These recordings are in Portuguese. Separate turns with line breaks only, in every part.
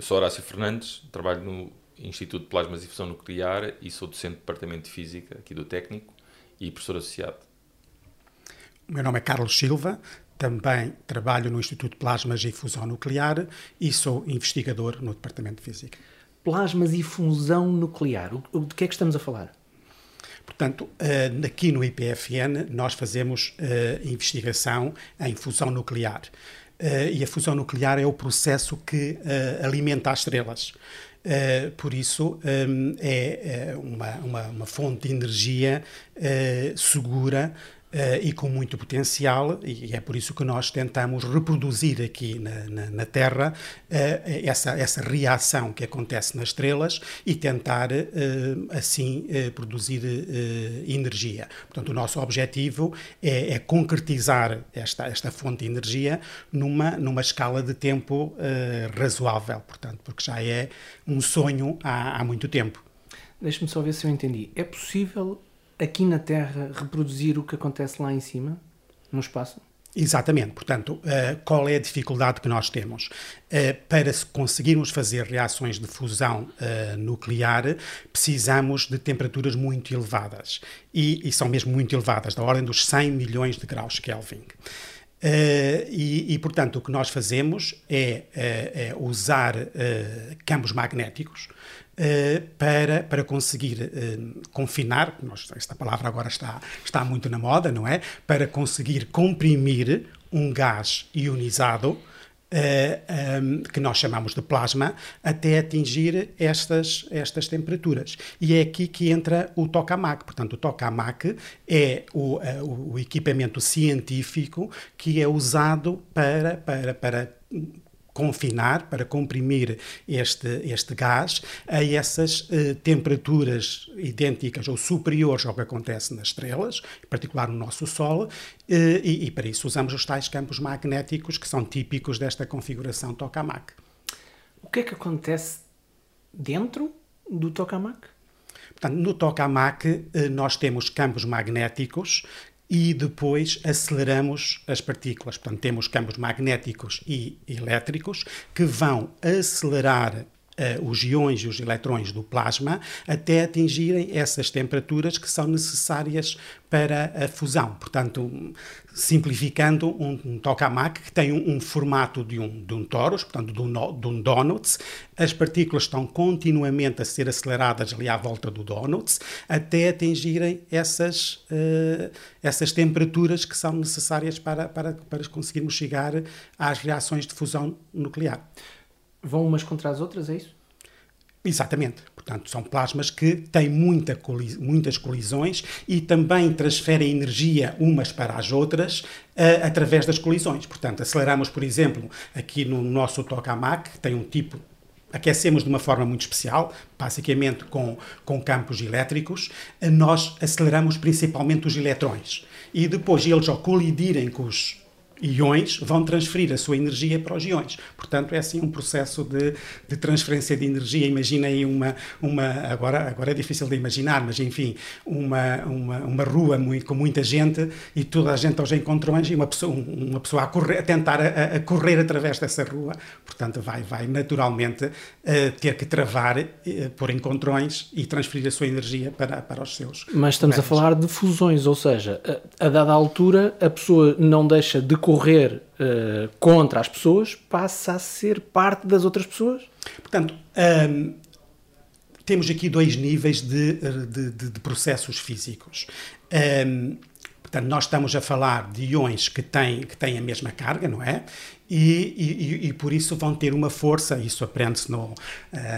Eu sou Horácio Fernandes, trabalho no Instituto de Plasmas e Fusão Nuclear e sou docente do Departamento de Física aqui do Técnico e professor associado.
O meu nome é Carlos Silva, também trabalho no Instituto de Plasmas e Fusão Nuclear e sou investigador no Departamento de Física.
Plasmas e fusão nuclear, de que é que estamos a falar?
Portanto, eh, aqui no IPFN nós fazemos eh, investigação em fusão nuclear. Eh, e a fusão nuclear é o processo que alimenta as estrelas. por isso, é uma, uma, uma, fonte de energia segura Uh, e com muito potencial, e é por isso que nós tentamos reproduzir aqui na, na, na Terra uh, essa, essa reação que acontece nas estrelas e tentar uh, assim produzir energia. Portanto, o nosso objetivo é, é, concretizar esta, esta fonte de energia numa, numa escala de tempo razoável, portanto, porque já é um sonho há, há muito tempo.
Deixe-me só ver se eu entendi. É possível aqui na Terra reproduzir o que acontece lá em cima, no espaço?
Exatamente. Portanto, uh, qual é a dificuldade que nós temos? Uh, para conseguirmos fazer reações de fusão uh, nuclear, precisamos de temperaturas muito elevadas. E, e, são mesmo muito elevadas, da ordem dos 100 milhões de graus Kelvin. E, e, portanto, o que nós fazemos é, é usar campos magnéticos para, para conseguir uh, confinar, esta palavra agora está, está muito na moda, não é? Para conseguir comprimir um gás ionizado eh, um, que nós chamamos de plasma, até atingir estas, estas temperaturas. E é aqui que entra o tokamak. Portanto, o tokamak é o, o equipamento científico que é usado para, para, para confinar, para comprimir este, este gás a essas eh, temperaturas idênticas ou superiores ao que acontece nas estrelas, em particular no nosso Sol, eh, e, e, para isso usamos os tais campos magnéticos que são típicos desta configuração tokamak.
O que é que acontece dentro do tokamak?
Portanto, no tokamak eh, nós temos campos magnéticos e depois aceleramos as partículas. Portanto, temos campos magnéticos e elétricos que vão acelerar os íons e os eletrões do plasma até atingirem essas temperaturas que são necessárias para a fusão. Portanto, simplificando, um, um tokamak que tem um, um, formato de um, de um torus, portanto, de um, de um donuts. As partículas estão continuamente a ser aceleradas ali à volta do donuts até atingirem essas, uh, essas temperaturas que são necessárias para, para, para conseguirmos chegar às reações de fusão nuclear.
Vão umas contra as outras, é isso?
Exatamente. Portanto, são plasmas que têm muita colis muitas colisões e também transferem energia umas para as outras uh, através das colisões. Portanto, aceleramos, por exemplo, aqui no nosso tokamak, que tem um tipo aquecemos de uma forma muito especial, basicamente com, com campos elétricos, nós aceleramos principalmente os eletrões. E depois eles, ao colidirem com os íons vão transferir a sua energia para os íons. Portanto, é assim um processo de, de transferência de energia. Imagina aí uma, uma agora, agora é difícil de imaginar, mas enfim, uma, uma, uma rua muito, com muita gente e toda a gente aos encontrões e uma pessoa, uma pessoa a, correr, a tentar a, a correr através dessa rua. Portanto, vai, vai naturalmente uh, ter que travar uh, por encontrões e transferir a sua energia para, para os seus.
Mas estamos a falar de fusões, ou seja, a, a dada altura a pessoa não deixa de correr uh, contra as pessoas, passa a ser parte das outras pessoas?
Portanto, um, temos aqui dois níveis de, de, de, de processos físicos. Um, portanto, nós estamos a falar de íons que têm, que têm a mesma carga, não é? E, e, e, por isso vão ter uma força, isso aprende-se no, uh,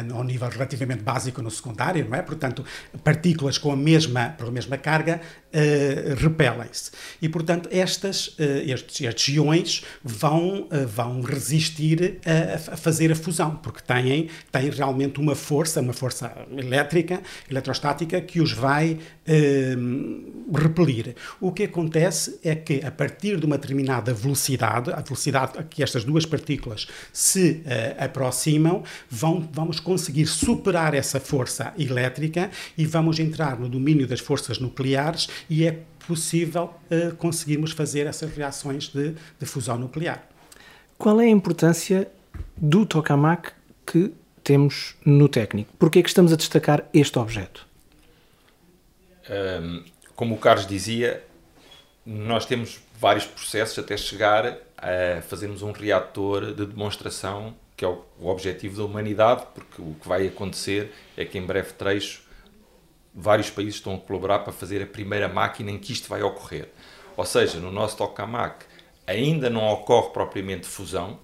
no nível relativamente básico no secundário, não é? Portanto, partículas com a mesma, com a mesma carga uh, repelem-se. E, portanto, estas, uh, estes, estes iões vão, vão resistir a, a, fazer a fusão, porque têm, têm realmente uma força, uma força elétrica, eletrostática, que os vai repelir. O que acontece é que, a partir de uma determinada velocidade, a velocidade que estas duas partículas se uh, aproximam, vão, vamos conseguir superar essa força elétrica e vamos entrar no domínio das forças nucleares e é possível uh, conseguirmos fazer essas reações de, de fusão nuclear.
Qual é a importância do tokamak que temos no técnico. Porquê é que estamos a destacar este objeto?
Um, como o Carlos dizia, nós temos vários processos até chegar a fazermos um reator de demonstração, que é o, o objetivo da humanidade, porque o que vai acontecer é que em breve trecho vários países estão a colaborar para fazer a primeira máquina em que isto vai ocorrer. Ou seja, no nosso tokamak ainda não ocorre propriamente fusão,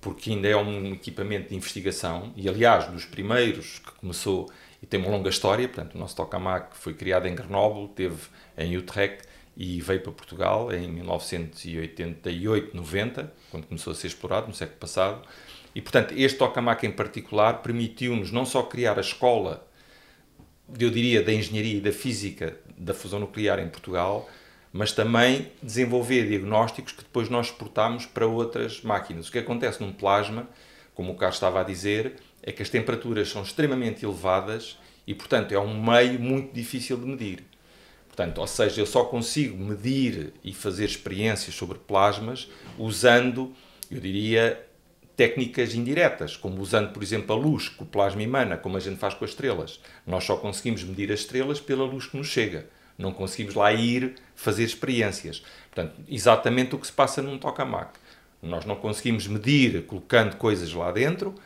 porque ainda é um equipamento de investigação, e aliás, dos primeiros que começou e tem uma longa história, portanto, o nosso tokamak foi criado em Grenoble, teve em Utrecht e veio para Portugal em 1988, 90, quando começou a ser explorado, no século passado. E, portanto, este tokamak em particular permitiu-nos não só criar a escola, eu diria, da engenharia e da física da fusão nuclear em Portugal, mas também desenvolver diagnósticos que depois nós exportamos para outras máquinas. O que acontece num plasma, como o Carlos estava a dizer, é que as temperaturas são extremamente elevadas e, portanto, é um meio muito difícil de medir. Portanto, ou seja, eu só consigo medir e fazer experiências sobre plasmas usando, eu diria, técnicas indiretas, como usando, por exemplo, a luz que o plasma emana, como a gente faz com as estrelas. Nós só conseguimos medir as estrelas pela luz que nos chega. Não conseguimos lá ir fazer experiências. Portanto, exatamente o que se passa num tokamak. Nós não conseguimos medir colocando coisas lá dentro,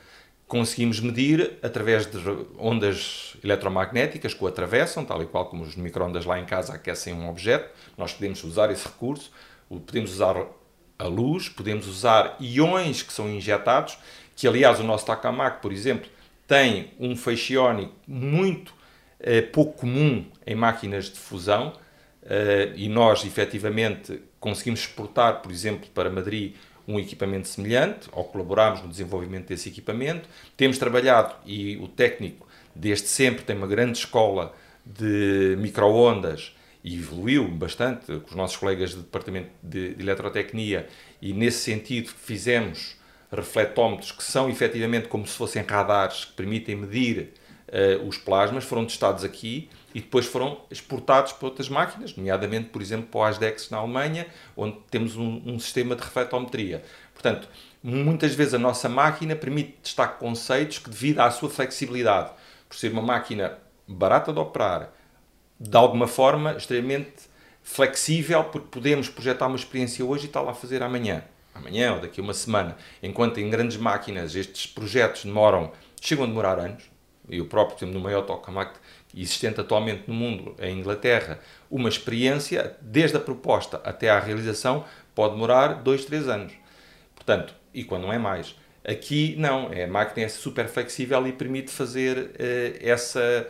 conseguimos medir através de ondas eletromagnéticas que o atravessam, tal e qual como os microondas lá em casa aquecem um objeto. Nós podemos usar esse recurso, podemos usar a luz, podemos usar iões que são injetados, que aliás o nosso tokamak, por exemplo, tem um feixe iónico muito é pouco comum em máquinas de fusão eh, e nós, efetivamente, conseguimos exportar, por exemplo, para Madrid um equipamento semelhante, ou colaboramos no desenvolvimento desse equipamento. Temos trabalhado, e o técnico desde sempre tem uma grande escola de microondas e evoluiu bastante com os nossos colegas do Departamento de, de Eletrotecnia e nesse sentido fizemos refletómetros que são efetivamente como se fossem radares que permitem medir uh, os plasmas foram testados aqui e depois foram exportados para outras máquinas, nomeadamente, por exemplo, para o ASDEX na Alemanha, onde temos um, um sistema de refletometria. Portanto, muitas vezes a nossa máquina permite testar conceitos que, devido à sua flexibilidade, por ser uma máquina barata de operar, de alguma forma extremamente flexível, porque podemos projetar uma experiência hoje e está lá a fazer amanhã, amanhã ou daqui a uma semana. Enquanto em grandes máquinas estes projetos demoram, chegam a demorar anos, eu próprio, por no maior tokamak existente atualmente no mundo, em Inglaterra, uma experiência, desde a proposta até à realização, pode demorar 2, 3 anos. Portanto, e quando não é mais. Aqui, não, é, a máquina é super flexível e permite fazer uh, essa,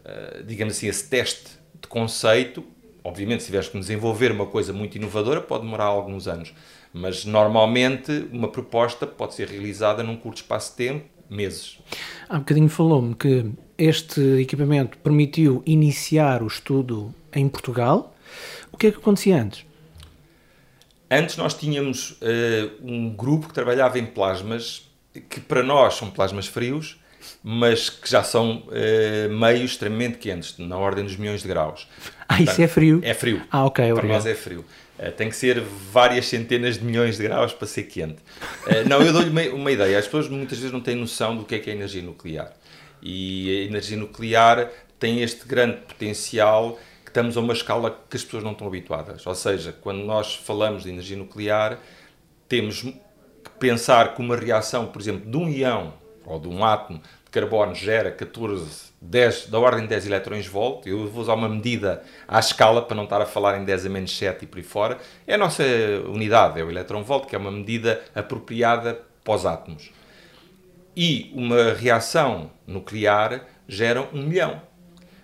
uh, digamos assim, esse teste de conceito. Obviamente, se tiveres que desenvolver uma coisa muito inovadora, pode demorar alguns anos. Mas, normalmente, uma proposta pode ser realizada num curto espaço de tempo, meses.
Há bocadinho falou-me que este equipamento permitiu iniciar o estudo em Portugal. O que é que acontecia antes?
Antes nós tínhamos uh, um grupo que trabalhava em plasmas, que para nós são plasmas frios, mas que já são uh, meios extremamente quentes, na ordem dos milhões de graus.
Ah, Portanto, isso é frio?
É frio.
Ah, ok,
Para
obrigado.
nós é frio. Uh, tem que ser várias centenas de milhões de graus para ser quente. Uh, não, eu dou-lhe uma, uma, ideia. As pessoas muitas vezes não têm noção do que é que é energia nuclear. E a energia nuclear tem este grande potencial que estamos a uma escala que as pessoas não estão habituadas. Ou seja, quando nós falamos de energia nuclear, temos que pensar que uma reação, por exemplo, de um ião ou de um átomo de carbono gera 14 10, da ordem de 10 elétrons volt, eu vou usar uma medida à escala para não estar a falar em 10 a menos 7 e por aí fora, é a nossa unidade, é o elétron volt, que é uma medida apropriada para os átomos. E uma reação nuclear gera 1 milhão.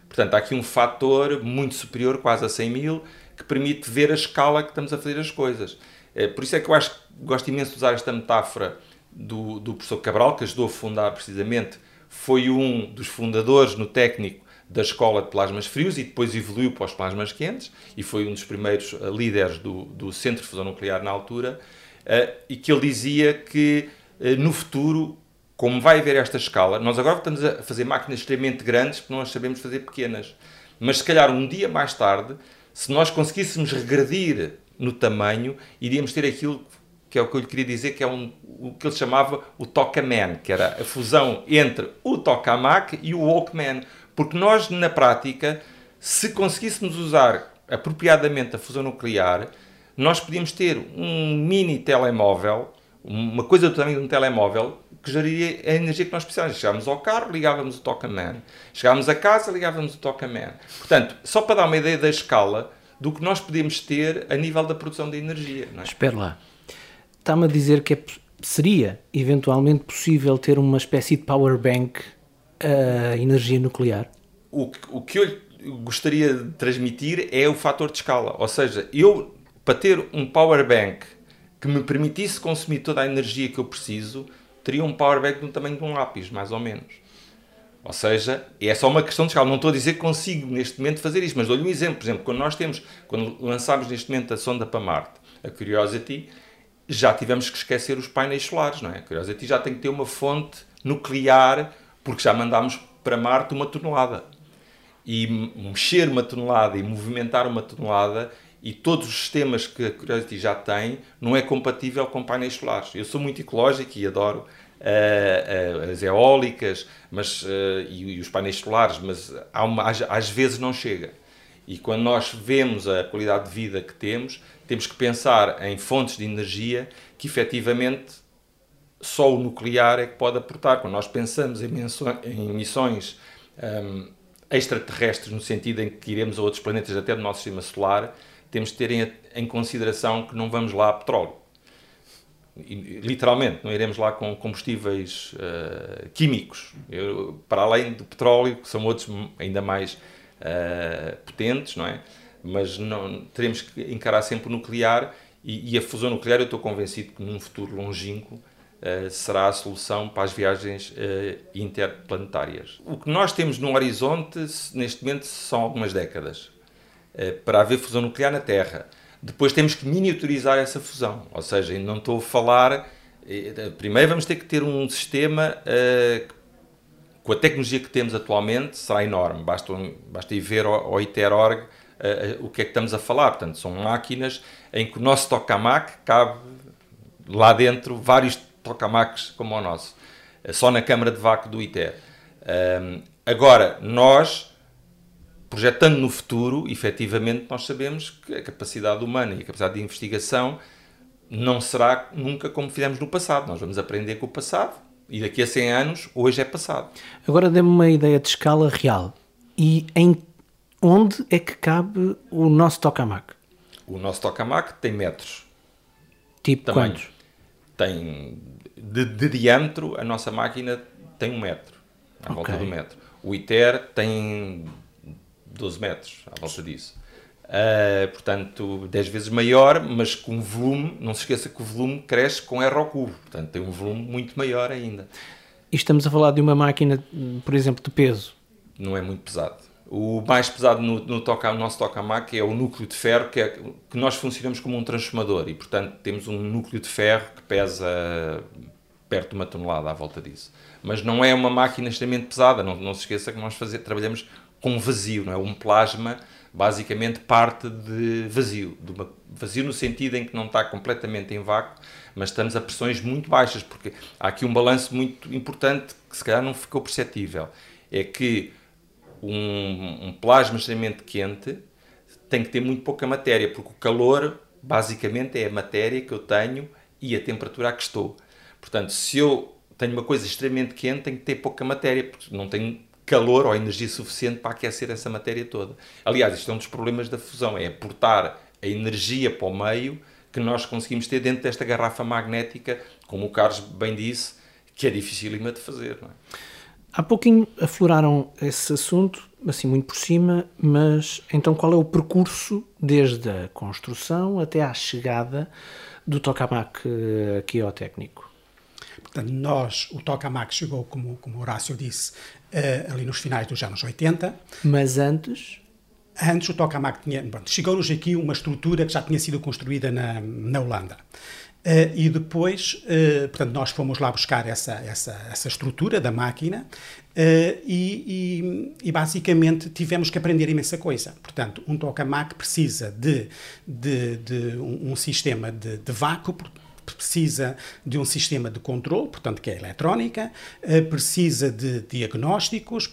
Portanto, há aqui um fator muito superior, quase a 100 mil, que permite ver a escala que estamos a fazer as coisas. Por isso é que eu acho gosto imenso de usar esta metáfora do, do professor Cabral, que ajudou a fundar precisamente foi um dos fundadores no técnico da escola de plasmas frios e depois evoluiu para os plasmas quentes e foi um dos primeiros uh, líderes do, do Centro de Fusão Nuclear na altura uh, e que ele dizia que uh, no futuro, como vai haver esta escala, nós agora estamos a fazer máquinas extremamente grandes porque nós sabemos fazer pequenas, mas se calhar um dia mais tarde, se nós conseguíssemos regredir no tamanho, iríamos ter aquilo que é o que eu lhe queria dizer, que é um, o que ele chamava o Tokaman, que era a fusão entre o Tokamak e o Walkman. Porque nós, na prática, se conseguíssemos usar apropriadamente a fusão nuclear, nós podíamos ter um mini telemóvel, uma coisa do tamanho de um telemóvel, que geraria a energia que nós precisávamos. Chegávamos ao carro, ligávamos o Tokaman. Chegávamos a casa, ligávamos o Tokaman. Portanto, só para dar uma ideia da escala do que nós podemos ter a nível da produção de energia. Não é?
Espera lá. Está-me a dizer que é, seria eventualmente possível ter uma espécie de power bank a energia nuclear?
O, o que eu gostaria de transmitir é o fator de escala. Ou seja, eu, para ter um power bank que me permitisse consumir toda a energia que eu preciso, teria um power bank do tamanho de um lápis, mais ou menos. Ou seja, é só uma questão de escala. Não estou a dizer que consigo neste momento fazer isto, mas dou-lhe um exemplo. Por exemplo, quando nós temos, quando lançámos neste momento a sonda para Marte, a Curiosity, já tivemos que esquecer os painéis solares, não é? Curiosity já tem que ter uma fonte nuclear, porque já mandámos para Marte uma tonelada. E mexer uma tonelada e movimentar uma tonelada e todos os sistemas que a Curiosity já tem não é compatível com painéis solares. Eu sou muito ecológico e adoro uh, uh, as eólicas mas, uh, e, e, os painéis solares, mas uma, às, às, vezes não chega. E quando nós vemos a qualidade de vida que temos, temos que pensar em fontes de energia que efetivamente só o nuclear é que pode aportar. Quando nós pensamos em, em emissões um, extraterrestres, no sentido em que iremos a outros planetas até do nosso sistema solar, temos de ter em, em consideração que não vamos lá a petróleo. E, literalmente, não iremos lá com combustíveis uh, químicos, Eu, para além do petróleo, que são outros ainda mais uh, potentes, não é? Mas não, teremos que encarar sempre o nuclear e, e, a fusão nuclear, eu estou convencido que num futuro longínquo uh, será a solução para as viagens interplanetárias. O que nós temos no horizonte, neste momento, são algumas décadas para haver fusão nuclear na Terra. Depois temos que miniaturizar essa fusão, ou seja, não estou a falar. Primeiro vamos ter que ter um sistema uh, com a tecnologia que temos atualmente, será enorme. Basta, basta ir ver ao, ITER.org uh, o que é que estamos a falar. Portanto, são máquinas em que o nosso tokamak cabe lá dentro vários tokamaks como o nosso, só na câmara de vácuo do ITER. agora, nós projetando no futuro, efetivamente, nós sabemos que a capacidade humana e a capacidade de investigação não será nunca como fizemos no passado. Nós vamos aprender com o passado e daqui a 100 anos, hoje é passado.
Agora dê-me uma ideia de escala real. E em onde é que cabe o nosso tokamak?
O nosso tokamak tem metros.
Tipo Tamanho. quantos?
Tem de, de, diâmetro, a nossa máquina tem um metro, à okay. volta do metro. O ITER tem 12 metros à volta disso. Uh, portanto, 10 vezes maior, mas com volume, não se esqueça que o volume cresce com R ao cubo, portanto tem um volume muito maior ainda.
E estamos a falar de uma máquina, por exemplo, de peso?
Não é muito pesado. O mais pesado no, no, toca, no nosso tokamak é o núcleo de ferro, que, é, que nós funcionamos como um transformador e, portanto, temos um núcleo de ferro que pesa perto de uma tonelada à volta disso. Mas não é uma máquina extremamente pesada, não, não se esqueça que nós fazer, trabalhamos com vazio, não é? Um plasma basicamente parte de vazio, de uma, vazio no sentido em que não está completamente em vácuo, mas estamos a pressões muito baixas, porque há aqui um balanço muito importante que se calhar não ficou perceptível, é que um, um plasma extremamente quente tem que ter muito pouca matéria, porque o calor basicamente é a matéria que eu tenho e a temperatura a que estou. Portanto, se eu tenho uma coisa extremamente quente, tenho que ter pouca matéria, porque não tenho calor ou energia suficiente para aquecer essa matéria toda. Aliás, isto é um dos problemas da fusão, é aportar a energia para o meio que nós conseguimos ter dentro desta garrafa magnética, como o Carlos bem disse, que é dificílima de fazer. É?
Há pouquinho afloraram esse assunto, assim muito por cima, mas então qual é o percurso desde a construção até à chegada do tokamak eh, aqui ao técnico?
Portanto, nós, o tokamak chegou, como, como Horácio disse, uh, ali nos finais dos anos 80.
Mas antes?
Antes o tokamak tinha. Chegou-nos aqui uma estrutura que já tinha sido construída na, na Holanda. Uh, e depois, uh, portanto, nós fomos lá buscar essa, essa, essa estrutura da máquina uh, e, e, e, basicamente tivemos que aprender imensa coisa. Portanto, um tokamak precisa de, de, de um, um, sistema de, de vácuo, precisa de um sistema de controle, portanto, que é eletrónica, uh, precisa de diagnósticos,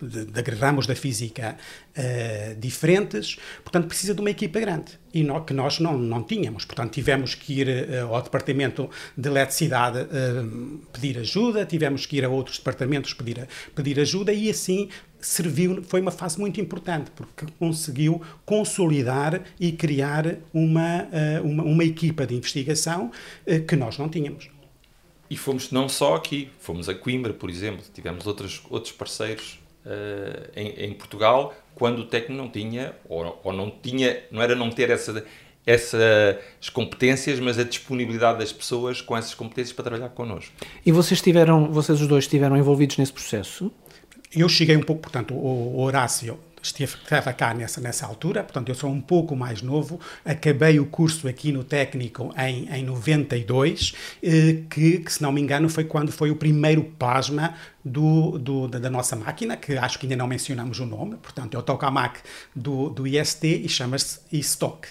de, de ramos da física uh, diferentes, portanto precisa de uma equipa grande e no, que nós não, não tínhamos. Portanto tivemos que ir uh, ao departamento de eletricidade uh, pedir ajuda, tivemos que ir a outros departamentos pedir, pedir ajuda e assim serviu, foi uma fase muito importante porque conseguiu consolidar e criar uma, uma, uma equipa de investigação que nós não tínhamos.
E fomos não só aqui, fomos a Coimbra, por exemplo, tivemos outros, outros parceiros uh, em, em, Portugal quando o técnico não tinha, ou, ou, não tinha, não era não ter essa, essas competências, mas a disponibilidade das pessoas com essas competências para trabalhar connosco.
E vocês tiveram, vocês os dois estiveram envolvidos nesse processo?
Eu cheguei um pouco, portanto, o Horácio estava cá nessa, nessa altura, portanto eu sou um pouco mais novo, acabei o curso aqui no técnico em, em 92, eh, que, que se não me engano foi quando foi o primeiro plasma do, do, da, nossa máquina, que acho que ainda não mencionamos o nome, portanto é o tokamak do, do IST e chama-se e-stock.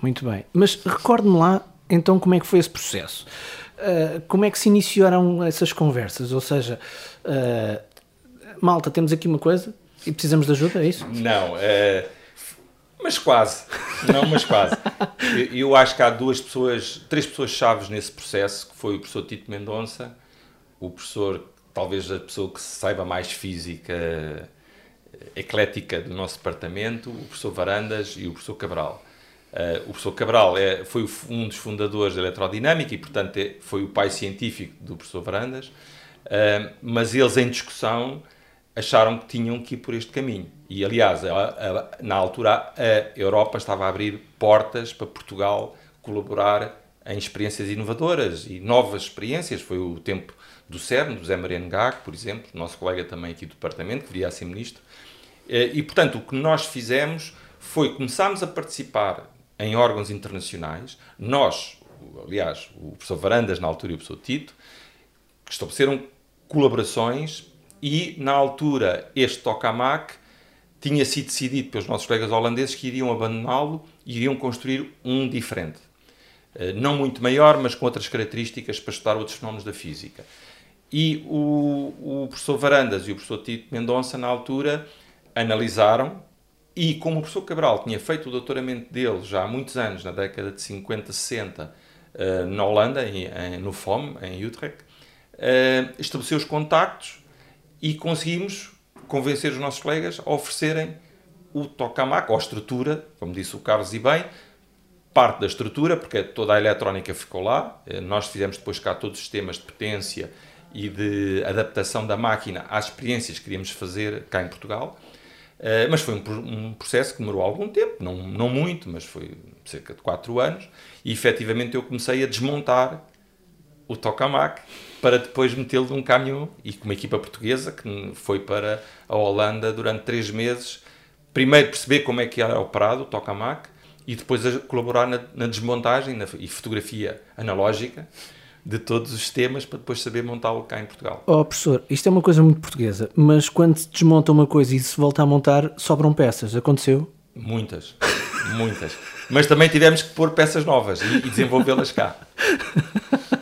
Muito bem, mas recorde-me lá então como é que foi esse processo. Uh, como é que se iniciaram essas conversas? Ou seja, uh, malta, temos aqui uma coisa, e precisamos de ajuda, é isso?
Não, é, mas quase. Não, mas quase. Eu, eu, acho que há duas pessoas, três pessoas chaves nesse processo, que foi o professor Tito Mendonça, o professor, talvez a pessoa que saiba mais física eh, eclética do nosso departamento, o professor Varandas e o professor Cabral. Uh, o professor Cabral é, foi um dos fundadores da eletrodinâmica e, portanto, é, foi o pai científico do professor Varandas, uh, mas eles em discussão acharam que tinham que ir por este caminho. E, aliás, na altura a Europa estava a abrir portas para Portugal colaborar em experiências inovadoras e novas experiências. Foi o tempo do CERN, do Zé Mariano Gag, por exemplo, nosso colega também aqui do departamento, que viria a ser ministro. Eh, e, portanto, o que nós fizemos foi começarmos a participar em órgãos internacionais. Nós, aliás, o professor Varandas, na altura, e o professor Tito, estabeleceram colaborações e, na altura, este tokamak tinha sido decidido pelos nossos colegas holandeses que iriam abandoná-lo e iriam construir um diferente. Eh, não muito maior, mas com outras características para estudar outros fenómenos da física. E o, o professor Varandas e o professor Tito Mendonça, na altura, analisaram e como o professor Cabral tinha feito o doutoramento dele já há muitos anos, na década de 50, 60, eh, na Holanda, no FOM, em Utrecht, eh, estabeleceu os contactos e conseguimos convencer os nossos colegas a oferecerem o tokamak, ou a estrutura, como disse o Carlos e bem, parte da estrutura, porque toda a eletrónica ficou lá. Eh, nós fizemos depois cá todos os sistemas de potência e de adaptação da máquina às experiências que queríamos fazer cá em Portugal. Eh, mas foi um, processo que demorou algum tempo, não, não muito, mas foi cerca de 4 anos. E efetivamente eu comecei a desmontar o tokamak para depois metê-lo num caminhão e com uma equipa portuguesa que foi para a Holanda durante três meses. Primeiro perceber como é que era operado o tokamak e depois colaborar na, na desmontagem na, e fotografia analógica de todos os sistemas para depois saber montá-lo cá em Portugal.
Oh, professor, isto é uma coisa muito portuguesa, mas quando se desmonta uma coisa e se volta a montar, sobram peças. Aconteceu?
Muitas, muitas. Mas também tivemos que pôr peças novas e, e desenvolvê-las cá.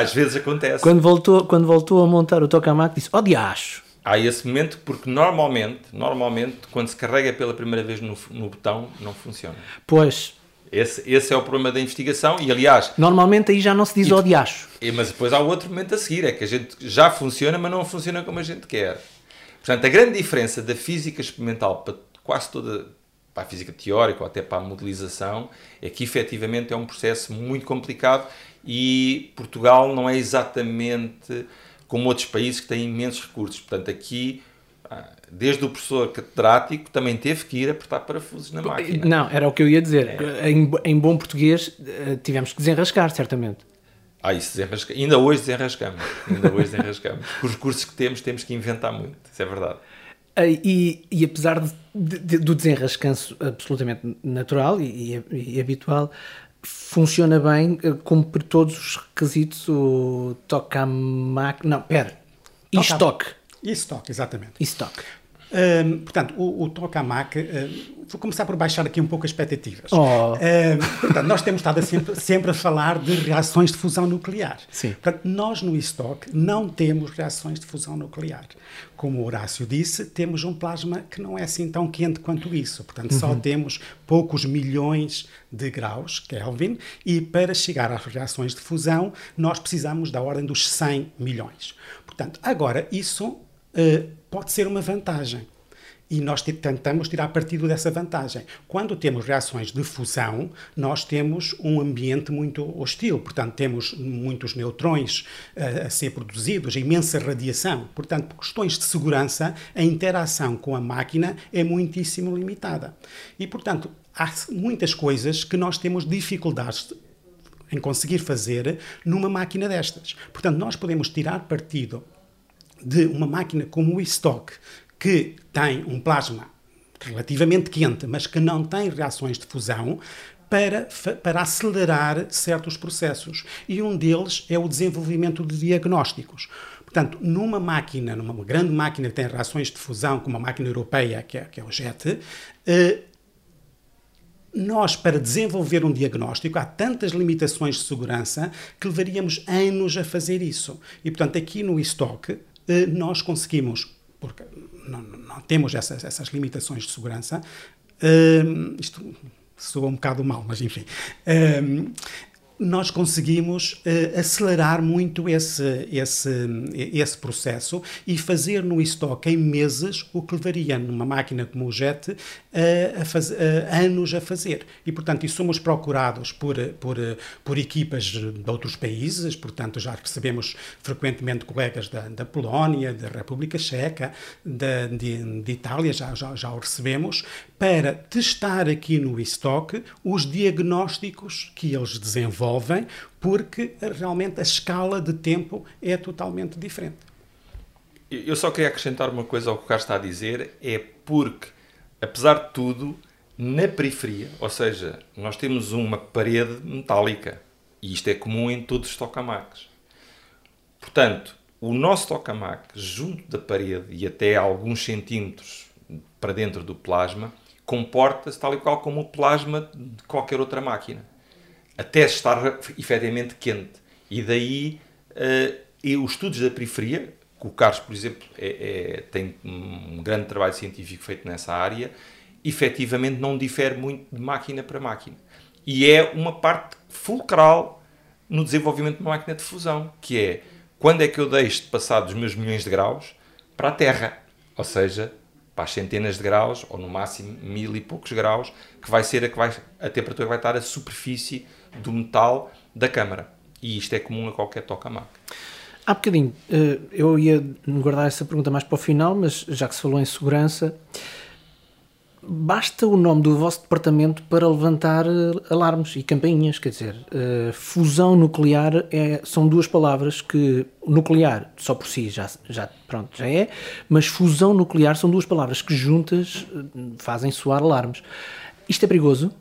Às vezes acontece.
Quando voltou, quando voltou a montar o tokamak, disse: Oh, diacho!
Há esse momento porque normalmente, normalmente, quando se carrega pela primeira vez no, no botão, não funciona.
Pois.
Esse, esse é o problema da investigação e, aliás...
Normalmente aí já não se diz oh, diacho.
Mas depois há outro momento a seguir, é que a gente já funciona, mas não funciona como a gente quer. Portanto, a grande diferença da física experimental para quase toda para a física teórica ou até para a modelização é que efetivamente é um processo muito complicado e Portugal não é exatamente como outros países que têm imensos recursos. Portanto, aqui, ah, desde o professor catedrático, também teve que ir apertar parafusos na máquina.
Não, era o que eu ia dizer. É. Em, em bom português, eh, tivemos que desenrascar, certamente.
Ah, isso desenrasca... Ainda hoje desenrascamos. Ainda hoje desenrascamos. Com os recursos que temos, temos que inventar muito. Isso é verdade.
Ah, e, e apesar de, de, do desenrascanço absolutamente natural e, e, e habitual, funciona bem, eh, cumpre todos os requisitos, o tokamak... Não, pera. E-stock.
E-stock, exatamente.
E-stock.
Um, portanto, o, o tokamak, uh, vou começar por baixar aqui um pouco as expectativas.
Oh.
Um, portanto, nós temos estado a sempre, sempre, a falar de reações de fusão nuclear.
Sim.
Portanto, nós no estoque não temos reações de fusão nuclear. Como o Horácio disse, temos um plasma que não é assim tão quente quanto isso. Portanto, só
Uhum.
temos poucos milhões de graus Kelvin e para chegar às reações de fusão nós precisamos da ordem dos 100 milhões. Portanto, agora isso pode ser uma vantagem. E nós tentamos tirar partido dessa vantagem. Quando temos reações de fusão, nós temos um ambiente muito hostil. Portanto, temos muitos neutrões eh, a ser produzidos, imensa radiação. Portanto, por questões de segurança, a interação com a máquina é muitíssimo limitada. E, portanto, há muitas coisas que nós temos dificuldades em conseguir fazer numa máquina destas. Portanto, nós podemos tirar partido de uma máquina como o estoque, que tem um plasma relativamente quente, mas que não tem reações de fusão, para, para acelerar certos processos. E um deles é o desenvolvimento de diagnósticos. Portanto, numa máquina, numa grande máquina que tem reações de fusão, como a máquina europeia, que é, que é o JET, eh, nós, para desenvolver um diagnóstico, há tantas limitações de segurança que levaríamos anos a fazer isso. E, portanto, aqui no estoque, nós conseguimos, porque não, não temos essas, essas limitações de segurança, eh, isto soa um bocado mal, mas enfim. eh, nós conseguimos eh, acelerar muito esse, esse, esse processo e fazer no estoque em meses o que levaria numa máquina como o JET a eh, anos a fazer. E, portanto, e somos procurados por, por, por equipas de outros países, portanto, já recebemos frequentemente colegas da, da Polónia, da República Checa, da, de, de Itália, já, já, já o recebemos, para testar aqui no estoque os diagnósticos que eles desenvolvem, porque realmente a escala de tempo é totalmente diferente.
Eu só queria acrescentar uma coisa ao que o Carlos está a dizer, é porque, apesar de tudo, na periferia, ou seja, nós temos uma parede metálica, e isto é comum em todos os tokamaks. Portanto, o nosso tokamak, junto da parede e até alguns centímetros para dentro do plasma, comporta-se tal e qual como o plasma de qualquer outra máquina. Até estar efetivamente quente. E daí eh, e os estudos da periferia, que o Carlos, por exemplo, é- é- tem um grande trabalho científico feito nessa área, efetivamente não difere muito de máquina para máquina. E é uma parte fulcral no desenvolvimento de uma máquina de fusão, que é quando é que eu deixo de passar dos meus milhões de graus para a Terra, ou seja, para as centenas de graus, ou no máximo mil e poucos graus, que vai ser a, que vai, a temperatura que vai estar a superfície do metal da câmara. E isto é comum a qualquer tokamak.
Há bocadinho, eh, eu ia guardar essa pergunta mais para o final, mas já que se falou em segurança, basta o nome do vosso departamento para levantar eh, alarmes e campainhas, quer dizer, eh, fusão nuclear é, são duas palavras que nuclear só por si já, já, pronto, já é, mas fusão nuclear são duas palavras que juntas fazem soar alarmes. Isto é perigoso?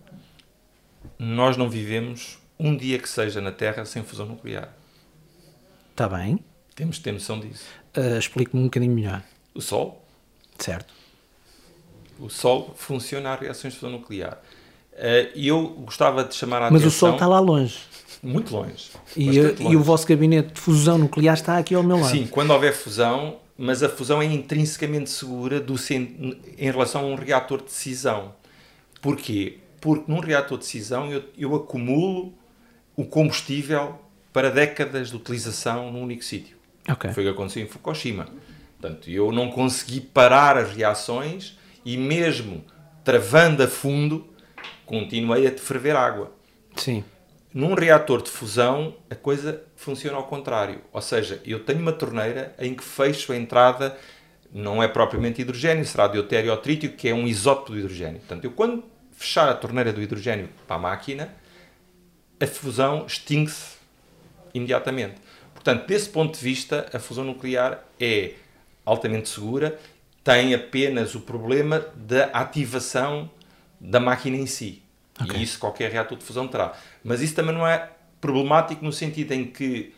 Nós não vivemos um dia que seja na Terra sem fusão nuclear.
Está bem.
Temos de ter noção disso.
Eh, Explique-me um bocadinho melhor.
O Sol,
Certo.
o Sol funciona a reações de fusão nuclear. E eu gostava de chamar a
Mas o
atenção...
Sol está lá longe.
Muito longe.
E,
bastante
e
longe.
o vosso gabinete de fusão nuclear está aqui ao meu lado.
Sim, quando houver fusão, mas a fusão é intrinsecamente segura do em relação a um reator de cisão. Porquê? Porque num reator de cisão eu, eu acumulo o combustível para décadas de utilização num único sítio.
Ok.
Foi o que aconteceu em Fukushima. Portanto, eu não consegui parar as reações e mesmo travando a fundo, continuei a ferver água.
Sim.
Num reator de fusão, a coisa funciona ao contrário. Ou seja, eu tenho uma torneira em que fecho a entrada, não é propriamente hidrogênio, será deutério ou trítio, que é um isótopo do hidrogênio. Portanto, eu quando fechar a torneira do hidrogênio para a máquina, a fusão extingue-se imediatamente. Portanto, desse ponto de vista, a fusão nuclear é altamente segura, tem apenas o problema da ativação da máquina em si.
Ok.
E isso qualquer reator de fusão terá. Mas isso também não é problemático no sentido em que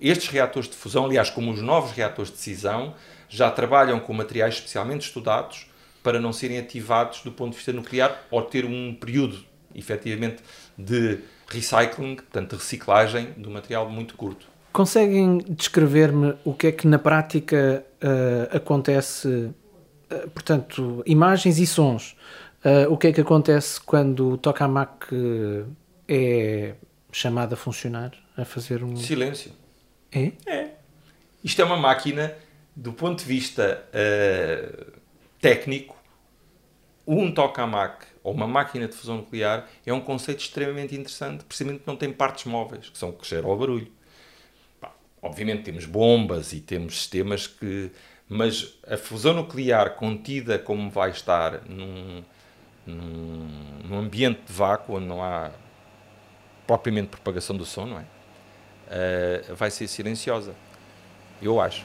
estes reatores de fusão, aliás, como os novos reatores de cisão, já trabalham com materiais especialmente estudados para não serem ativados do ponto de vista nuclear ou ter um período, efetivamente, de recycling, portanto, reciclagem do material muito curto.
Conseguem descrever-me o que é que na prática uh, acontece, uh, portanto, imagens e sons. Uh, o que é que acontece quando o tokamak é chamado a funcionar, a fazer um...
Silêncio.
É?
É. Isto é uma máquina, do ponto de vista técnico, um tokamak ou uma máquina de fusão nuclear é um conceito extremamente interessante, precisamente não tem partes móveis, que são que geram o barulho. obviamente temos bombas e temos sistemas que. Mas a fusão nuclear contida como vai estar num, num, num ambiente de vácuo, onde não há propriamente propagação do som, não é? Uh, vai ser silenciosa. Eu acho.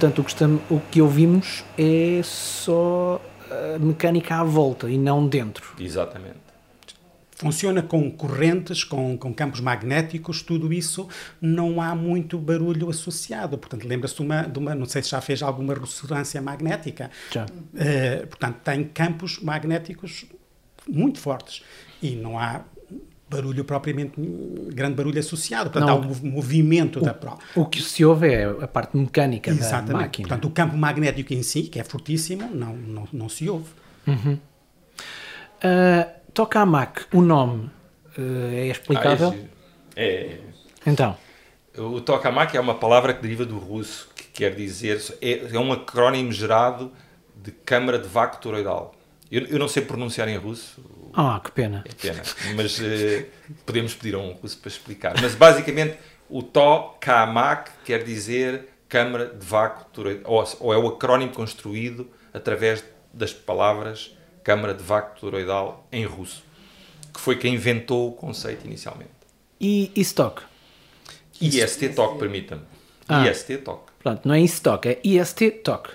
Portanto, o que, estamos, o que ouvimos é só a mecânica à volta e não dentro.
Exatamente.
Funciona com correntes, com, com campos magnéticos, tudo isso, não há muito barulho associado. Portanto, lembra-se de uma, de uma, não sei se já fez alguma ressonância magnética.
Já.
Uh, portanto, tem campos magnéticos muito fortes e não há barulho propriamente, grande barulho associado. Portanto, não, há um movimento
o,
da prova.
O que se ouve é a parte mecânica Exatamente. da máquina.
Portanto, o campo magnético em si, que é fortíssimo, não, não, não se ouve.
Uhum. Uh, tokamak, o nome, uh, é explicável?
Ah, é,
Então.
O tokamak é uma palavra que deriva do russo, que quer dizer, é, é um acrónimo gerado de câmara de vácuo toroidal. Eu, eu não sei pronunciar em russo,
ah, que pena.
É pena. Mas uh, podemos pedir a um russo para explicar. Mas basicamente o TO KAMAK quer dizer Câmara de Vácuo ou, ou é o acrónimo construído através das palavras Câmara de Vácuo Toroidal em russo, que foi quem inventou o conceito inicialmente.
E ISTOC?
IST-TOC, permita-me. Ah, IST-TOC.
Pronto, não é ISTOC, é IST-TOC.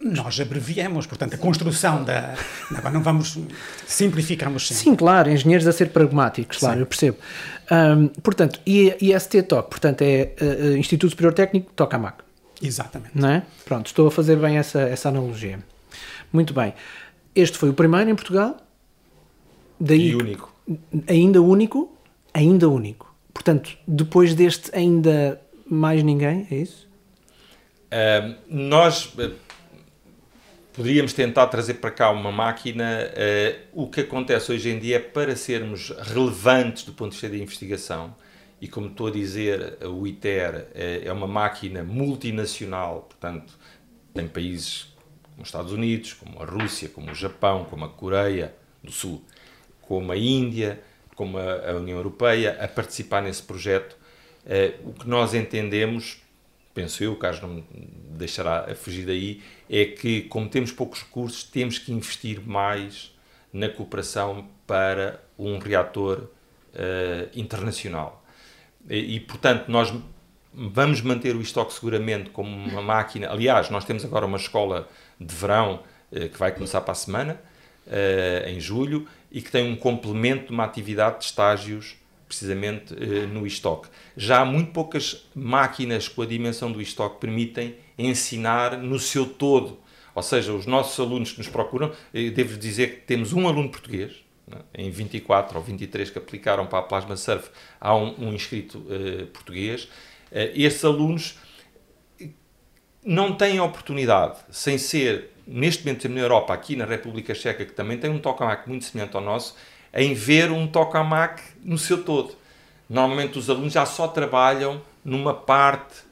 Nós abreviamos, portanto, a construção da. Agora não vamos. Simplificamos sempre.
Sim, claro, engenheiros a ser pragmáticos, claro, Sim. eu percebo. Um, portanto, IST TOC, portanto, é uh, Instituto Superior Técnico TOCAMAC.
Exatamente.
Não é? Pronto, estou a fazer bem essa, essa analogia. Muito bem. Este foi o primeiro em Portugal.
Daí, e único.
Ainda único, ainda único. Portanto, depois deste, ainda mais ninguém, é isso?
Uh, nós poderíamos tentar trazer para cá uma máquina. Uh, o que acontece hoje em dia é para sermos relevantes do ponto de vista da investigação, e como estou a dizer, o ITER uh, é uma máquina multinacional, portanto, tem países como os Estados Unidos, como a Rússia, como o Japão, como a Coreia do Sul, como a Índia, como a, União Europeia a participar nesse projeto. Uh, o que nós entendemos penso eu, o Carlos não me deixará fugir daí, é que, como temos poucos recursos, temos que investir mais na cooperação para um reator uh, internacional. E, e, portanto, nós vamos manter o estoque seguramente como uma máquina. Aliás, nós temos agora uma escola de verão uh, que vai começar para a semana, uh, em julho, e que tem um complemento de uma atividade de estágios precisamente uh, no estoque. Já há muito poucas máquinas com a dimensão do estoque permitem ensinar no seu todo. Ou seja, os nossos alunos que nos procuram, devo dizer que temos um aluno português, né, em 24 ou 23 que aplicaram para a Plasma Surf, há um, um inscrito uh, português. Uh, esses alunos não têm oportunidade, sem ser, neste momento na Europa, aqui na República Checa, que também tem um tokamak muito semelhante ao nosso, em ver um tokamak no seu todo. Normalmente os alunos já só trabalham numa parte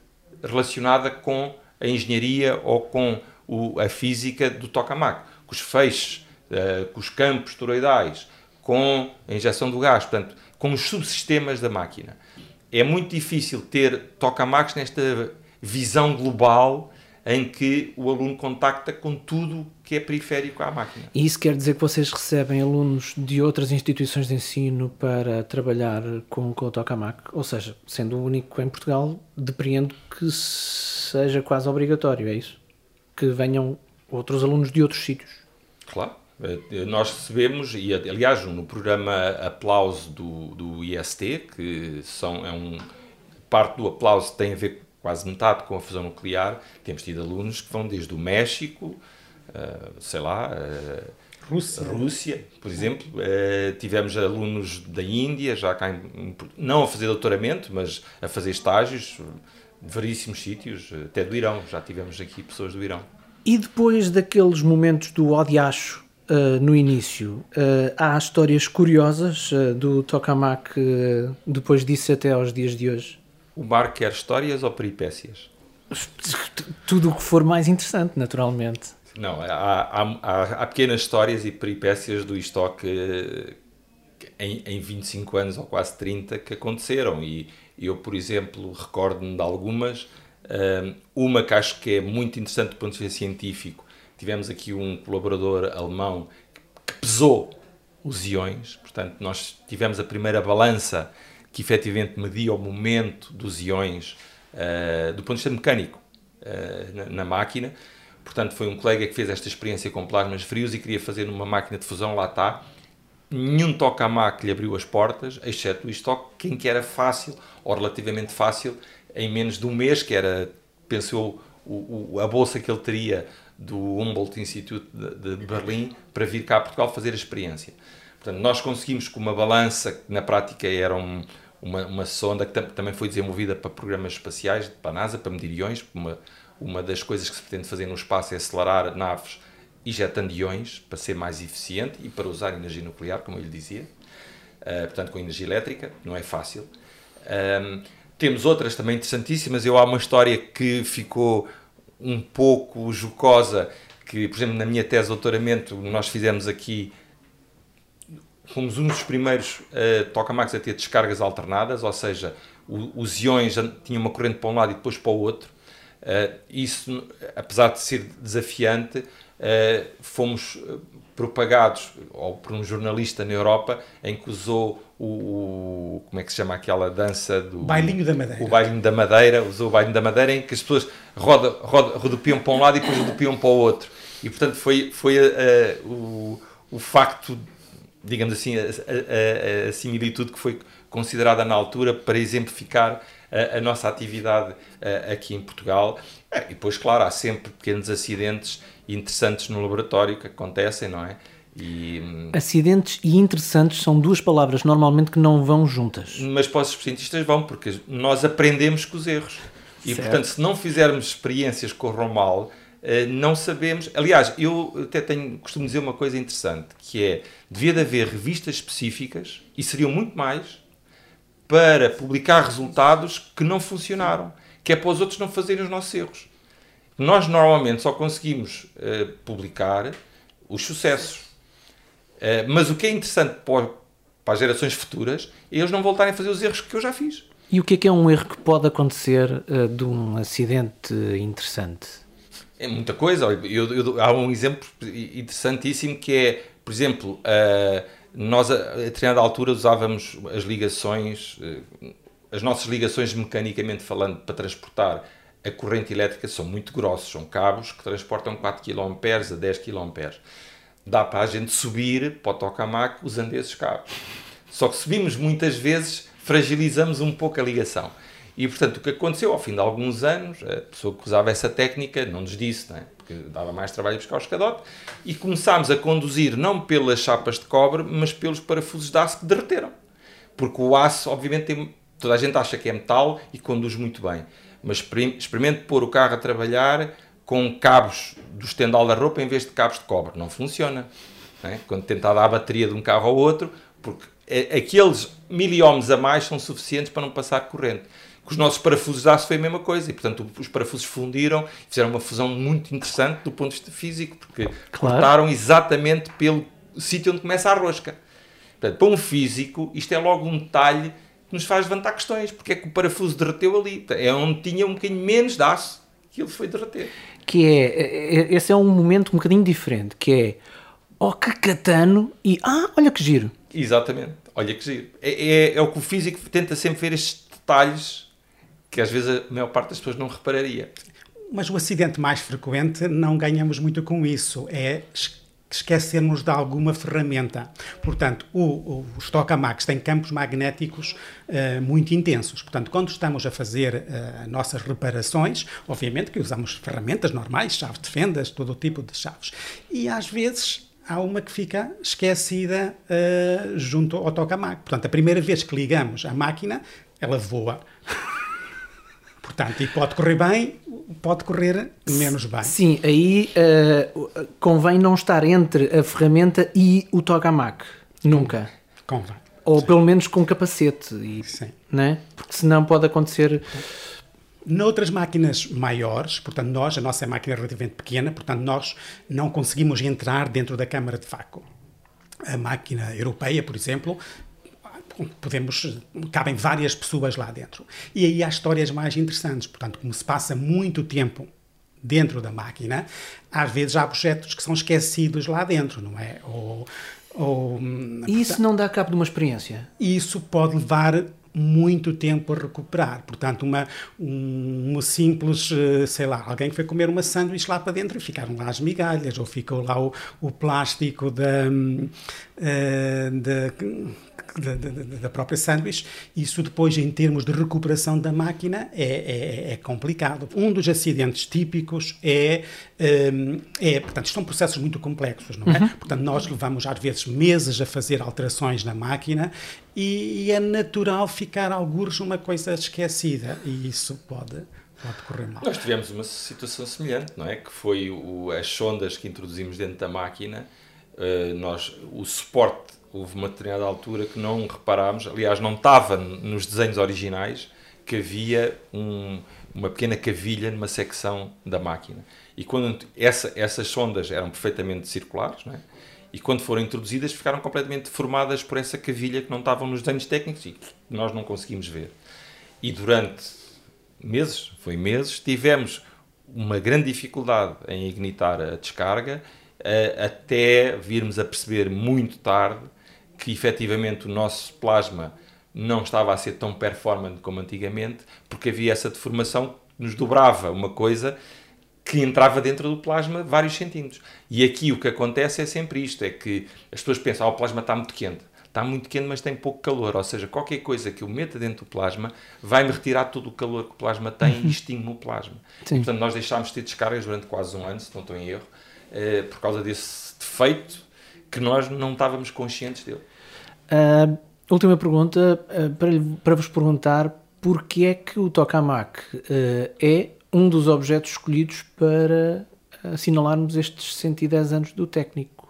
relacionada com a engenharia ou com o, a física do tokamak, com os feixes, uh, com os campos toroidais, com a injeção do gás, portanto, com os subsistemas da máquina. É muito difícil ter tokamaks nesta visão global em que o aluno contacta com tudo que é periférico à máquina.
E isso quer dizer que vocês recebem alunos de outras instituições de ensino para trabalhar com, com o Tokamak? Ou seja, sendo o único em Portugal, depreendo que seja quase obrigatório, é isso? Que venham outros alunos de outros sítios.
Claro. Eh, nós recebemos, e aliás, no programa Aplauso do, do IST, que são, é um, parte do aplauso tem a ver quase metade com a fusão nuclear, temos tido alunos que vão desde o México, sei lá, uh, Rússia. Rússia, por exemplo. Uh, tivemos alunos da Índia, já cá em, não a fazer doutoramento, mas a fazer estágios de variíssimos sítios, até do Irão. Já tivemos aqui pessoas do Irão.
E depois daqueles momentos do odiacho uh, no início, uh, há histórias curiosas do Tokamak depois disso até aos dias de hoje?
O Mar quer histórias ou peripécias?
Tudo o que for mais interessante, naturalmente.
Não, há, há, há, pequenas histórias e peripécias do estoque em, em 25 anos ou quase 30 que aconteceram. E eu, por exemplo, recordo-me de algumas. Uma que acho que é muito interessante do ponto de vista científico. Tivemos aqui um colaborador alemão que pesou os iões, portanto, nós tivemos a primeira balança que efetivamente media o momento dos iões uh, do ponto de vista mecânico na, máquina. Portanto, foi um colega que fez esta experiência com plasmas frios e queria fazer numa máquina de fusão, lá está. Nenhum toque à máquina lhe abriu as portas, exceto o estoque, quem que era fácil, ou relativamente fácil, em menos de um mês, que era, pensou, o, o, a bolsa que ele teria do Humboldt Institute de, de Berlim para vir cá a Portugal fazer a experiência. Portanto, nós conseguimos com uma balança que na prática era um, uma, uma sonda que tam, também foi desenvolvida para programas espaciais, para a NASA, para medir iões. Uma, uma das coisas que se pretende fazer no espaço é acelerar naves injetando iões para ser mais eficiente e para usar energia nuclear, como eu lhe dizia. Uh, portanto, com energia elétrica, não é fácil. Um, temos outras também interessantíssimas. Eu há uma história que ficou um pouco jocosa, que, por exemplo, na minha tese de doutoramento, nós fizemos aqui fomos um dos primeiros uh, tokamaks a ter descargas alternadas, ou seja, o, os iões tinham uma corrente para um lado e depois para o outro. Uh, isso, apesar de ser desafiante, uh, fomos propagados ou por um jornalista na Europa em que usou o, o, como é que se chama aquela dança do
bailinho da madeira.
O bailinho da madeira usou o bailinho da madeira em que as pessoas roda, roda, rodopiam para um lado e depois rodopiam para o outro. E portanto foi foi uh, o, o facto digamos assim, a, a, a, similitude que foi considerada na altura para exemplificar a, a nossa atividade aqui em Portugal. É, e depois, claro, há sempre pequenos acidentes interessantes no laboratório que acontecem, não é?
E, Acidentes e interessantes são duas palavras normalmente que não vão juntas.
Mas para os cientistas vão, porque nós aprendemos com os erros. E, certo. portanto, se não fizermos experiências que corram mal, eh, não sabemos. Aliás, eu até tenho, costumo dizer uma coisa interessante, que é, devia de haver revistas específicas, e seriam muito mais, para publicar resultados que não funcionaram, que é para os outros não fazerem os nossos erros. Nós normalmente só conseguimos uh, publicar os sucessos. Uh, mas o que é interessante para, para as gerações futuras é eles não voltarem a fazer os erros que eu já fiz.
E o que é que é um erro que pode acontecer uh, de um acidente interessante?
É muita coisa. Eu, eu, há um exemplo interessantíssimo que é, por exemplo, uh, nós a, determinada altura usávamos as ligações, uh, as nossas ligações mecanicamente falando para transportar a corrente elétrica são muito grossos, são cabos que transportam 4 kA a 10 kA. Dá para a gente subir para o tokamak usando esses cabos. Só que subimos muitas vezes, fragilizamos um pouco a ligação. E, portanto, o que aconteceu ao fim de alguns anos, a pessoa que usava essa técnica não nos disse, não é? Porque dava mais trabalho buscar o escadote, e começámos a conduzir não pelas chapas de cobre, mas pelos parafusos de aço que derreteram. Porque o aço, obviamente, tem, toda a gente acha que é metal e conduz muito bem. Mas experimente pôr o carro a trabalhar com cabos do estendal da roupa em vez de cabos de cobre. Não funciona. Não é? Quando tenta dar a bateria de um carro ao outro, porque é, aqueles miliohmos a mais são suficientes para não passar corrente. Com os nossos parafusos de aço foi a mesma coisa, e portanto os parafusos fundiram, fizeram uma fusão muito interessante do ponto de vista físico, porque claro. cortaram exatamente pelo sítio onde começa a rosca. Portanto, para um físico, isto é logo um detalhe que nos faz levantar questões. Porque é que o parafuso derreteu ali? É onde tinha um bocadinho menos de aço, aquilo foi derreter.
Que é, é, é, esse é um momento um bocadinho diferente, que é, oh que catano e, ah, olha que giro.
Exatamente, olha que giro. É, é, é o que o físico tenta sempre ver estes detalhes que às vezes a maior parte das pessoas não repararia.
Mas o acidente mais frequente não ganhamos muito com isso, é esquecermos de alguma ferramenta. Portanto, o, o, os tokamaks têm campos magnéticos uh, muito intensos. Portanto, quando estamos a fazer uh, nossas reparações, obviamente que usamos ferramentas normais, chaves de fendas, todo o tipo de chaves. E às vezes há uma que fica esquecida uh, junto ao tokamak. Portanto, a primeira vez que ligamos a máquina, ela voa. Portanto, e pode correr bem, pode correr menos bem.
Sim, aí uh, convém não estar entre a ferramenta e o tokamak. Nunca.
Convém.
Ou Sim. pelo menos com capacete. E, Sim. Né? Porque senão pode acontecer.
Noutras máquinas maiores, portanto, nós, a nossa máquina é relativamente pequena, portanto, nós não conseguimos entrar dentro da câmara de vácuo. A máquina europeia, por exemplo, podemos cabem várias pessoas lá dentro. E aí há histórias mais interessantes, portanto, como se passa muito tempo dentro da máquina, às vezes há objetos que são esquecidos lá dentro, não é? Ou, ou,
e isso não dá cabo de uma experiência?
Isso pode levar muito tempo a recuperar. Portanto, uma, uma simples, eh, sei lá, alguém que foi comer uma sanduíche lá para dentro e ficaram lá as migalhas, ou ficou lá o, o plástico da, eh, da da, da, da própria sanduíche, isso depois, em termos de recuperação da máquina, é, é, é complicado. Um dos acidentes típicos é, um, é, portanto, são processos muito complexos, não é? Uhum. Portanto, nós levamos às vezes meses a fazer alterações na máquina e, e é natural ficar alguns uma coisa esquecida e isso pode pode correr mal.
Nós tivemos uma situação semelhante, não é? Que foi o, as sondas que introduzimos dentro da máquina, uh, nós, o suporte houve uma determinada altura que não reparámos, aliás, não estava nos desenhos originais que havia um, uma pequena cavilha numa secção da máquina. E quando essa, essas sondas eram perfeitamente circulares, é? e quando foram introduzidas ficaram completamente deformadas por essa cavilha que não estavam nos desenhos técnicos e que nós não conseguimos ver. E durante meses, foi meses, tivemos uma grande dificuldade em ignitar a descarga, eh, até virmos a perceber muito tarde que efetivamente o nosso plasma não estava a ser tão performante como antigamente, porque havia essa deformação que nos dobrava uma coisa que entrava dentro do plasma vários centímetros. E aqui o que acontece é sempre isto, é que as pessoas pensam, ah, o plasma está muito quente. Está muito quente, mas tem pouco calor. Ou seja, qualquer coisa que eu meta dentro do plasma vai-me retirar todo o calor que o plasma tem uhum. e extingue o plasma. Sim. Portanto, nós deixámos de ter descargas durante quase um ano, se não estou em erro, eh, por causa desse defeito que nós não estávamos conscientes dele.
Uh, última pergunta uh, para, para vos perguntar porque é que o tokamak uh, é um dos objetos escolhidos para assinalarmos estes 110 anos do técnico.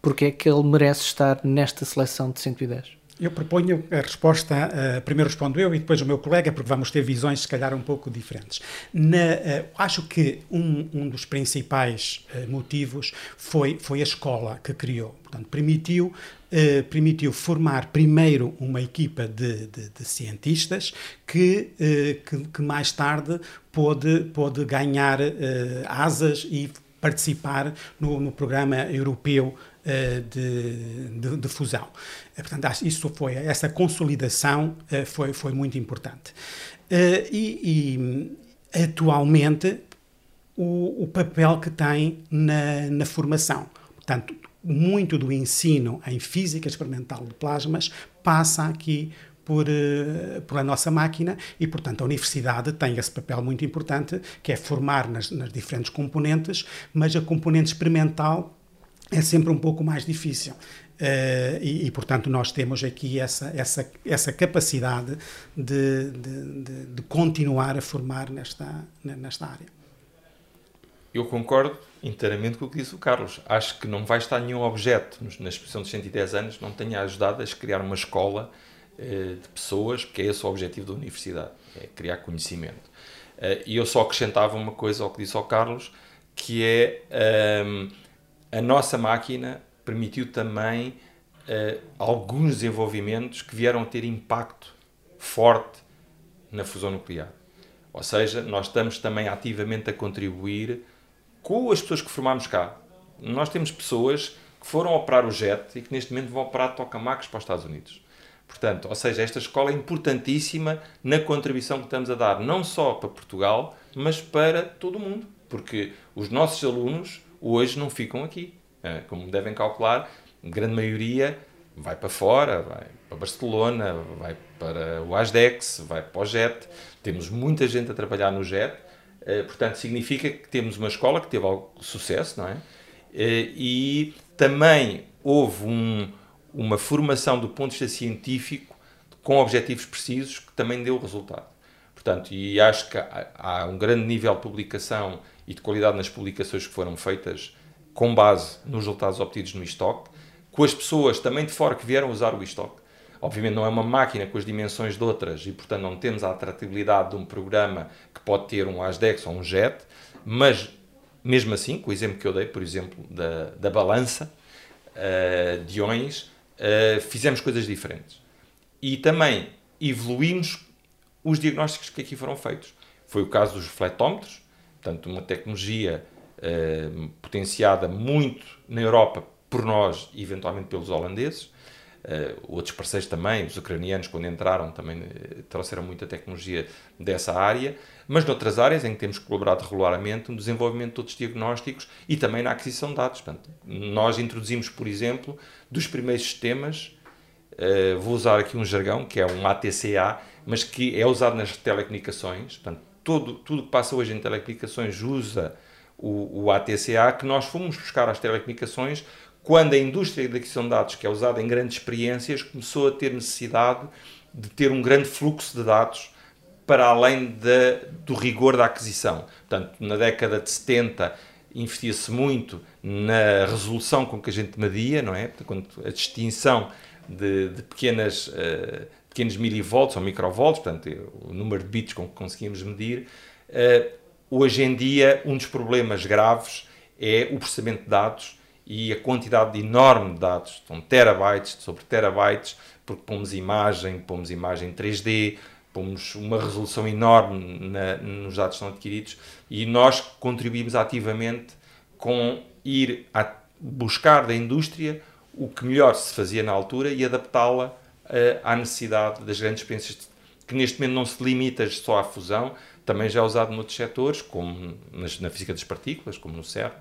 Porque é que ele merece estar nesta seleção de 110?
Eu proponho a resposta, uh, primeiro respondo eu e depois o meu colega, porque vamos ter visões se calhar um pouco diferentes. Na, uh, acho que um, um dos principais uh, motivos foi, foi a escola que criou. Portanto, permitiu, permitiu formar primeiro uma equipa de, de, de cientistas que, que, que, mais tarde pôde, pôde ganhar asas e participar no, no programa europeu de, de, de, fusão. Eh, portanto, isso foi, essa consolidação eh, foi, foi muito importante. E, e atualmente, o, o, papel que tem na, na formação. Portanto, muito do ensino em física experimental de plasmas passa aqui por, pela nossa máquina e, portanto, a universidade tem esse papel muito importante, que é formar nas, nas diferentes componentes, mas a componente experimental é sempre um pouco mais difícil. Uh, e, e, portanto, nós temos aqui essa, essa, essa capacidade de, de, de, de continuar a formar nesta, nesta área.
Eu concordo inteiramente com o que disse o Carlos. Acho que não vai estar nenhum objeto na exposição dos 110 anos não tenha ajudado a criar uma escola uh, de pessoas, porque é esse o objetivo da universidade, é criar conhecimento. Uh, e eu só acrescentava uma coisa ao que disse ao Carlos, que é ehm, a nossa máquina permitiu também uh, alguns desenvolvimentos que vieram a ter impacto forte na fusão nuclear. Ou seja, nós estamos também ativamente a contribuir com as pessoas que formamos cá. Nós temos pessoas que foram operar o JET e que neste momento vão operar tokamacos para os Estados Unidos. Portanto, ou seja, esta escola é importantíssima na contribuição que estamos a dar, não só para Portugal, mas para todo o mundo. Porque os nossos alunos hoje não ficam aqui. É, como devem calcular, a grande maioria vai para fora, vai para Barcelona, vai para o ASDEX, vai para o JET. Temos muita gente a trabalhar no JET. É, portanto, significa que temos uma escola que teve sucesso, não é? é e também houve um, uma formação do ponto de vista científico com objetivos precisos que também deu resultado. Portanto, e acho que há, um grande nível de publicação e de qualidade nas publicações que foram feitas com base nos resultados obtidos no estoque, com as pessoas também de fora que vieram usar o estoque. Obviamente não é uma máquina com as dimensões de outras e, portanto, não temos a atratividade de um programa que pode ter um ASDEX ou um JET, mas mesmo assim, com o exemplo que eu dei, por exemplo, da, da balança uh, de iões, uh, fizemos coisas diferentes. E também evoluímos os diagnósticos que aqui foram feitos. Foi o caso dos refletómetros, portanto, uma tecnologia uh, potenciada muito na Europa por nós e eventualmente pelos holandeses. Uh, outros parceiros também, os ucranianos, quando entraram, também uh, trouxeram muita tecnologia dessa área, mas noutras áreas em que temos colaborado regularmente no desenvolvimento de outros diagnósticos e também na aquisição de dados. Portanto, nós introduzimos, por exemplo, dos primeiros sistemas, uh, vou usar aqui um jargão, que é um ATCA, mas que é usado nas telecomunicações, portanto, todo, tudo que passa hoje em telecomunicações usa o, o ATCA, que nós fomos buscar às telecomunicações quando a indústria da aquisição de dados, que é usada em grandes experiências, começou a ter necessidade de ter um grande fluxo de dados para além de, do rigor da aquisição. Portanto, na década de 70 investia-se muito na resolução com que a gente media, não é? Portanto, a distinção de, de pequenas, uh, pequenos milivolts ou microvolts, portanto, o número de bits com que conseguimos medir. Uh, hoje em dia, um dos problemas graves é o processamento de dados e a quantidade enorme de dados, são terabytes sobre terabytes, porque pomos imagem, pomos imagem 3D, pomos uma resolução enorme na, nos dados que são adquiridos e nós contribuímos ativamente com ir a buscar da indústria o que melhor se fazia na altura e adaptá-la à necessidade das grandes experiências que neste momento não se limita só à fusão, também já é usado noutros setores, como na física das partículas, como no CERN,